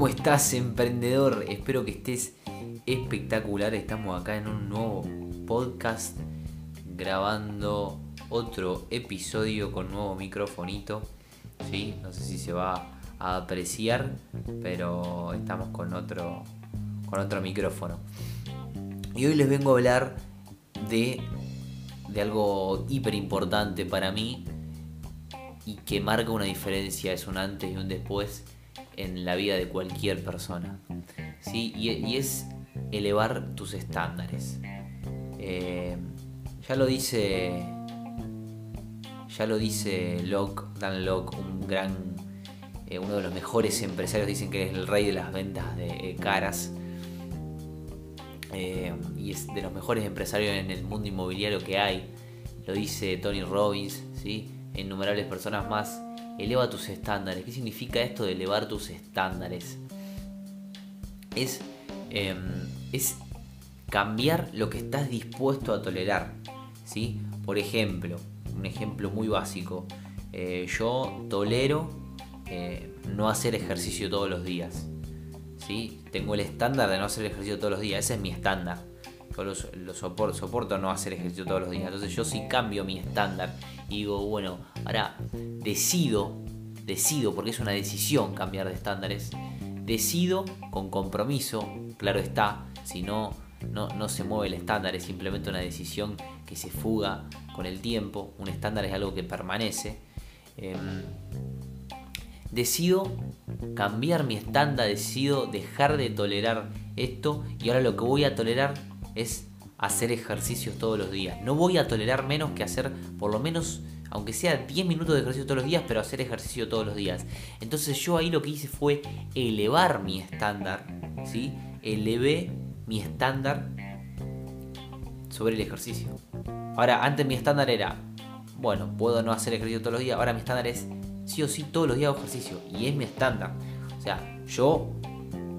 ¿Cómo estás, emprendedor? Espero que estés espectacular. Estamos acá en un nuevo podcast grabando otro episodio con nuevo microfonito. ¿sí? No sé si se va a apreciar, pero estamos con otro, con otro micrófono. Y hoy les vengo a hablar de, de algo hiper importante para mí y que marca una diferencia, es un antes y un después en la vida de cualquier persona. ¿sí? Y, es elevar tus estándares. Eh, ya lo dice. Ya lo dice Locke, Dan Locke, un gran. Eh, uno de los mejores empresarios, dicen que es el rey de las ventas de eh, caras. y es de los mejores empresarios en el mundo inmobiliario que hay. Lo dice Tony Robbins, ¿sí? innumerables personas más eleva tus estándares. ¿Qué significa esto de elevar tus estándares? Es, em, es cambiar lo que estás dispuesto a tolerar. ¿sí? Por ejemplo, un ejemplo muy básico. Eh, yo tolero eh, no hacer ejercicio todos los días. ¿sí? Tengo el estándar de no hacer ejercicio todos los días. Ese es mi estándar. Yo lo, soporto, soporto no hacer ejercicio todos los días. Entonces yo sí cambio mi estándar digo, bueno, ahora decido, decido, porque es una decisión cambiar de estándares, decido con compromiso, claro está, si no, no, se mueve el estándar, es simplemente una decisión que se fuga con el tiempo, un estándar es algo que permanece. Em, decido cambiar mi estándar, decido dejar de tolerar esto y ahora lo que voy a tolerar es hacer ejercicios todos los días. No voy a tolerar menos que hacer por lo menos, aunque sea 10 minutos de ejercicio todos los días, pero hacer ejercicio todos los días. Entonces yo ahí lo que hice fue elevar mi estándar, ¿sí? Elevé mi estándar sobre el ejercicio. Ahora, antes mi estándar era, bueno, puedo no hacer ejercicio todos los días, ahora mi estándar es sí o sí todos los días hago ejercicio y es mi estándar. O sea, yo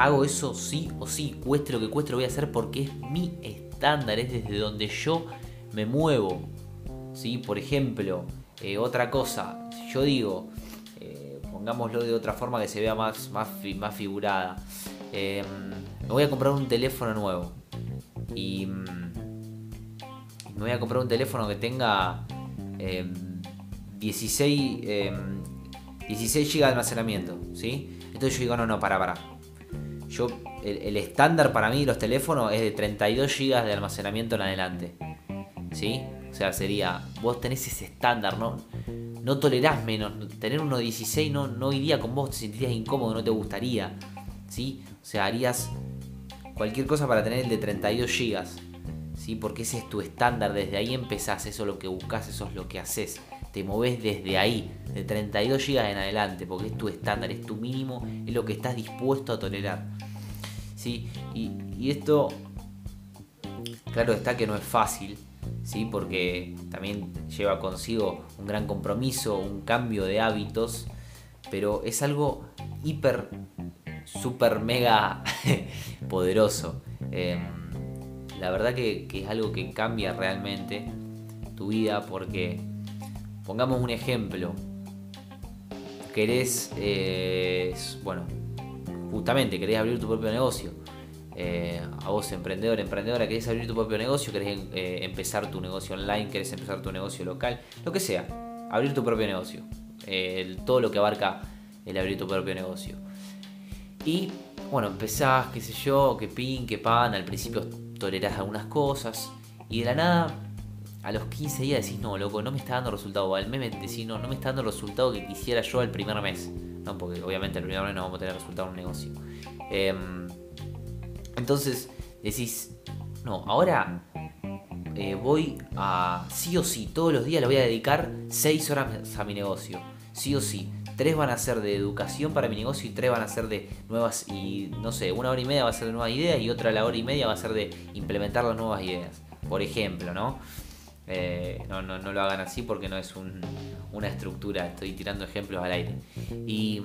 hago eso sí o sí, cueste lo que cueste, lo voy a hacer porque es mi estándar, es desde donde yo me muevo. ¿sí? Por ejemplo, eh, otra cosa, yo digo, eh, pongámoslo de otra forma que se vea más, más, más figurada, em, me voy a comprar un teléfono nuevo y mm, me voy a comprar un teléfono que tenga 16, 16 GB de almacenamiento, ¿sí? Entonces yo digo, no, no, para, para yo, el, estándar para mí de los teléfonos es de 32 GB de almacenamiento en adelante. ¿Sí? O sea, sería, vos tenés ese estándar, ¿no? No tolerás menos. Tener uno de 16 no, no iría con vos, te sentirías incómodo, no te gustaría. ¿Sí? O sea, harías cualquier cosa para tener el de 32 GB. ¿Sí? Porque ese es tu estándar, desde ahí empezás, eso es lo que buscas, eso es lo que haces. Te moves desde ahí, de 32 GB en adelante, porque es tu estándar, es tu mínimo, es lo que estás dispuesto a tolerar. ¿sí? Y, esto, claro está que no es fácil, ¿sí? porque también lleva consigo un gran compromiso, un cambio de hábitos, pero es algo hiper, super, mega poderoso. Em, la verdad que, es algo que cambia realmente tu vida porque, pongamos un ejemplo, querés, eh, bueno, justamente querés abrir tu propio negocio. Eh, a vos emprendedor, emprendedora, querés abrir tu propio negocio, querés eh, empezar tu negocio online, querés empezar tu negocio local, lo que sea, abrir tu propio negocio. todo lo que abarca el abrir tu propio negocio. Y bueno, empezás, qué sé yo, que pin, que pan, al principio tolerás algunas cosas y de la nada a los 15 días decís, no, loco, no me está dando resultado. O al mes decís, no, no me está dando el resultado que quisiera yo el primer mes. ¿no? Porque obviamente el primer mes no vamos a tener resultado en un negocio. Em, entonces decís, no, ahora eh, voy a, sí o sí, todos los días le voy a dedicar 6 horas a mi negocio. Sí o sí. Tres van a ser de educación para mi negocio y tres van a ser de nuevas y no sé, una hora y media va a ser de nuevas ideas y otra la hora y media va a ser de implementar las nuevas ideas. Por ejemplo, ¿no? Eh, no, no, no, lo hagan así porque no es una estructura, estoy tirando ejemplos al aire. Y,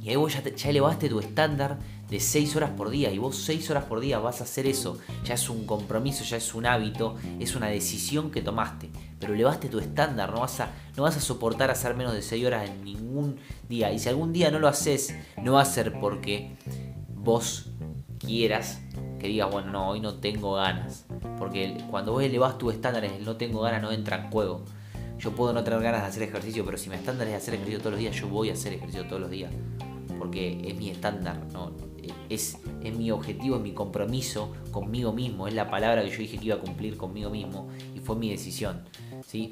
y ahí vos ya, elevaste tu estándar de 6 horas por día y vos 6 horas por día vas a hacer eso. Ya es un compromiso, ya es un hábito, es una decisión que tomaste. pero elevaste tu estándar, no vas a, no vas a soportar hacer menos de 6 horas en ningún día. Y si algún día no lo haces, no va a ser porque vos quieras que digas, bueno, no, hoy no tengo ganas. Porque cuando vos elevas tus estándares, el no tengo ganas no entra en juego. Yo puedo no tener ganas de hacer ejercicio, pero si mi estándar es hacer ejercicio todos los días, yo voy a hacer ejercicio todos los días. Porque es mi estándar, es, es mi objetivo, es mi compromiso conmigo mismo. Es la palabra que yo dije que iba a cumplir conmigo mismo y fue mi decisión. ¿sí?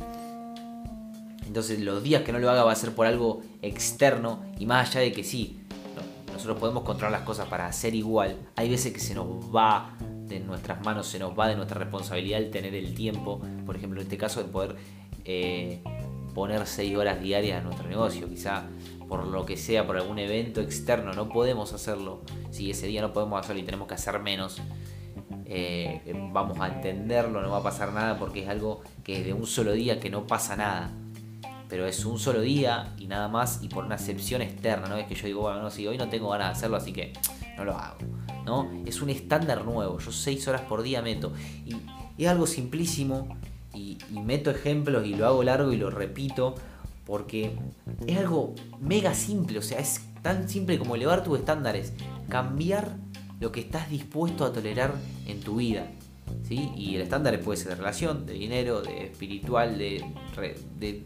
Entonces los días que no lo haga va a ser por algo externo y más allá de que sí, nosotros podemos controlar las cosas para hacer igual, hay veces que se nos va de nuestras manos, se nos va de nuestra responsabilidad el tener el tiempo, por ejemplo en este caso de poder eh, poner 6 horas diarias a nuestro negocio, quizá por lo que sea, por algún evento externo, no podemos hacerlo, si ese día no podemos hacerlo y tenemos que hacer menos, eh, vamos a entenderlo, no va a pasar nada porque es algo que es de un solo día que no pasa nada. Pero es un solo día y nada más y por una excepción externa, ¿no? Es que yo digo, bueno, no, si hoy no tengo ganas de hacerlo, así que no lo hago. Es un estándar nuevo, yo 6 horas por día meto. Y es algo simplísimo y, meto ejemplos y lo hago largo y lo repito porque es algo mega simple, o sea, es tan simple como elevar tus estándares, cambiar lo que estás dispuesto a tolerar en tu vida. ¿sí? Y el estándar puede ser de relación, de dinero, de espiritual, de, de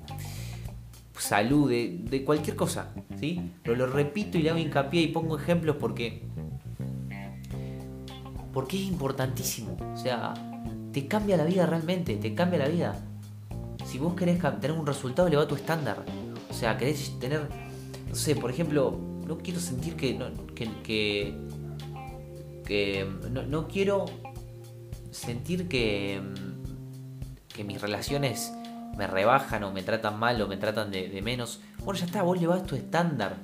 salud, de, cualquier cosa. ¿sí? Pero lo repito y le hago hincapié y pongo ejemplos porque, porque es importantísimo. O sea, te cambia la vida realmente, te cambia la vida. Si vos querés tener un resultado, eleva tu estándar. O sea, querés tener, no sé, por ejemplo, no quiero sentir que, que no, quiero sentir que, que mis relaciones me rebajan o me tratan mal o me tratan de, menos. Bueno, ya está, vos llevas tu estándar.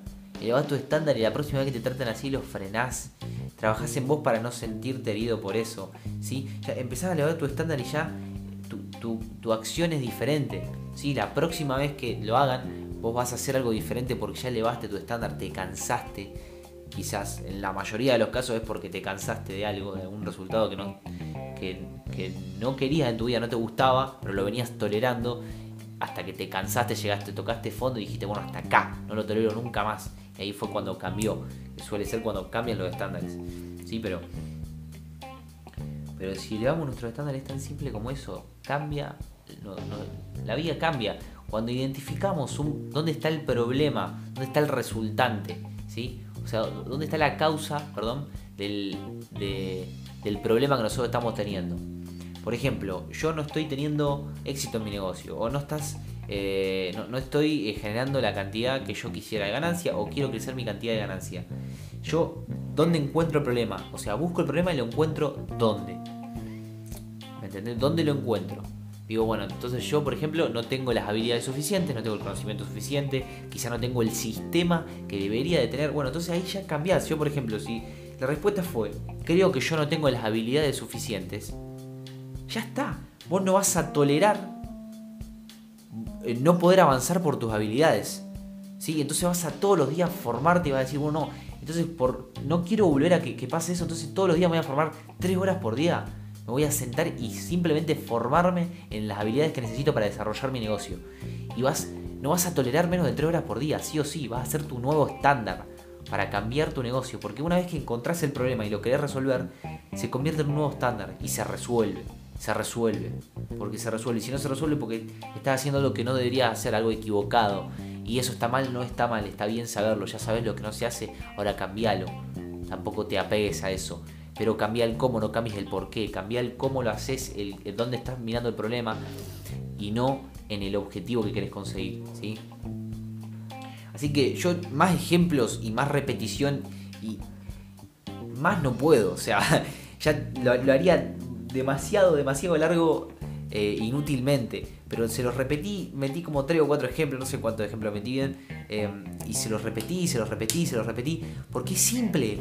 Elevás tu estándar y la próxima vez que te traten así lo frenás. Trabajás en vos para no sentirte herido por eso. ¿sí? Ya empezás a elevar tu estándar y ya tu, acción es diferente. ¿sí? La próxima vez que lo hagan, vos vas a hacer algo diferente porque ya elevaste tu estándar, te cansaste quizás en la mayoría de los casos es porque te cansaste de algo, de algún resultado que no, que, no querías en tu vida, no te gustaba, pero lo venías tolerando hasta que te cansaste, llegaste, tocaste fondo y dijiste, bueno, hasta acá, no lo tolero nunca más. Ahí fue cuando cambió, que suele ser cuando cambian los estándares. Sí, pero, pero si elevamos nuestros estándares tan simple como eso, cambia, la vida cambia. Cuando identificamos dónde está el problema, dónde está el resultante, ¿sí? O sea, ¿dónde está la causa, perdón, del, del problema que nosotros estamos teniendo? Por ejemplo, yo no estoy teniendo éxito en mi negocio, o no estás, eh, no, estoy eh, generando la cantidad que yo quisiera de ganancia, o quiero crecer mi cantidad de ganancia. Yo, ¿dónde encuentro el problema? O sea, busco el problema y lo encuentro ¿dónde? ¿Me entendés? ¿Dónde lo encuentro? Digo, bueno, entonces yo, por ejemplo, no tengo las habilidades suficientes, no tengo el conocimiento suficiente, quizá no tengo el sistema que debería de tener. Bueno, entonces ahí ya cambiás. Yo, por ejemplo, si la respuesta fue, creo que yo no tengo las habilidades suficientes, ya está. Vos no vas a tolerar no poder avanzar por tus habilidades. ¿sí? Entonces vas a todos los días formarte y vas a decir, bueno, no, entonces por, no quiero volver a que, que pase eso, entonces todos los días me voy a formar tres horas por día me voy a sentar y simplemente formarme en las habilidades que necesito para desarrollar mi negocio. Y vas, no vas a tolerar menos de 3 horas por día, sí o sí, vas a ser tu nuevo estándar para cambiar tu negocio. Porque una vez que encontrás el problema y lo querés resolver, se convierte en un nuevo estándar y se resuelve. Se resuelve. Porque se resuelve. Y si no se resuelve porque estás haciendo algo que no deberías hacer, algo equivocado. Y eso está mal, no está mal, está bien saberlo. Ya sabes lo que no se hace, ahora cambialo. Tampoco te apegues a eso pero cambia el cómo, no cambies el por qué, cambia el cómo lo haces, el, dónde estás mirando el problema y no en el objetivo que querés conseguir. ¿sí? Así que yo más ejemplos y más repetición y más no puedo, o sea, ya lo, haría demasiado, demasiado largo eh, inútilmente. Pero se los repetí, metí como tres o cuatro ejemplos, no sé cuántos ejemplos metí bien. Eh, y se los repetí, se los repetí, se los repetí. Porque es simple.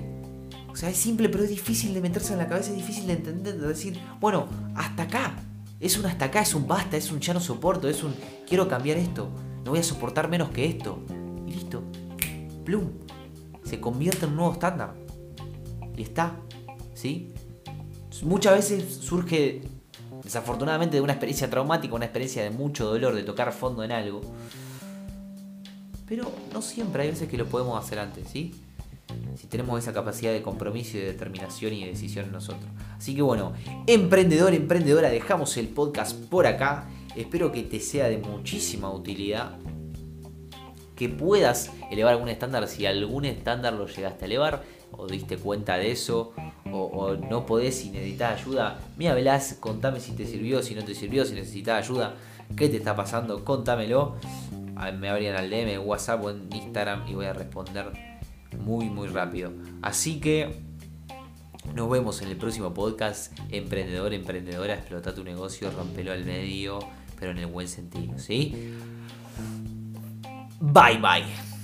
O sea, es simple, pero es difícil de meterse en la cabeza, es difícil de entender, de decir, bueno, hasta acá. Es un hasta acá, es un basta, es un ya no soporto, es un quiero cambiar esto, no voy a soportar menos que esto. Y listo. Plum. Se convierte en un nuevo estándar. Y está. ¿Sí? Muchas veces surge desafortunadamente de una experiencia traumática, una experiencia de mucho dolor, de tocar fondo en algo. Pero no siempre, hay veces que lo podemos hacer antes, ¿sí? Si tenemos esa capacidad de compromiso y de determinación y de decisión en nosotros. Así que bueno, emprendedor, emprendedora, dejamos el podcast por acá. Espero que te sea de muchísima utilidad. Que puedas elevar algún estándar si algún estándar lo llegaste a elevar o diste cuenta de eso o, no podés y necesitas ayuda. Mira, Velaz, contame si te sirvió, si no te sirvió, si necesitas ayuda, qué te está pasando, contámelo me abrían al DM, WhatsApp o en Instagram y voy a responder muy muy rápido. Así que nos vemos en el próximo podcast. Emprendedor, emprendedora, explota tu negocio, rompelo al medio, pero en el buen sentido, ¿sí? Bye bye.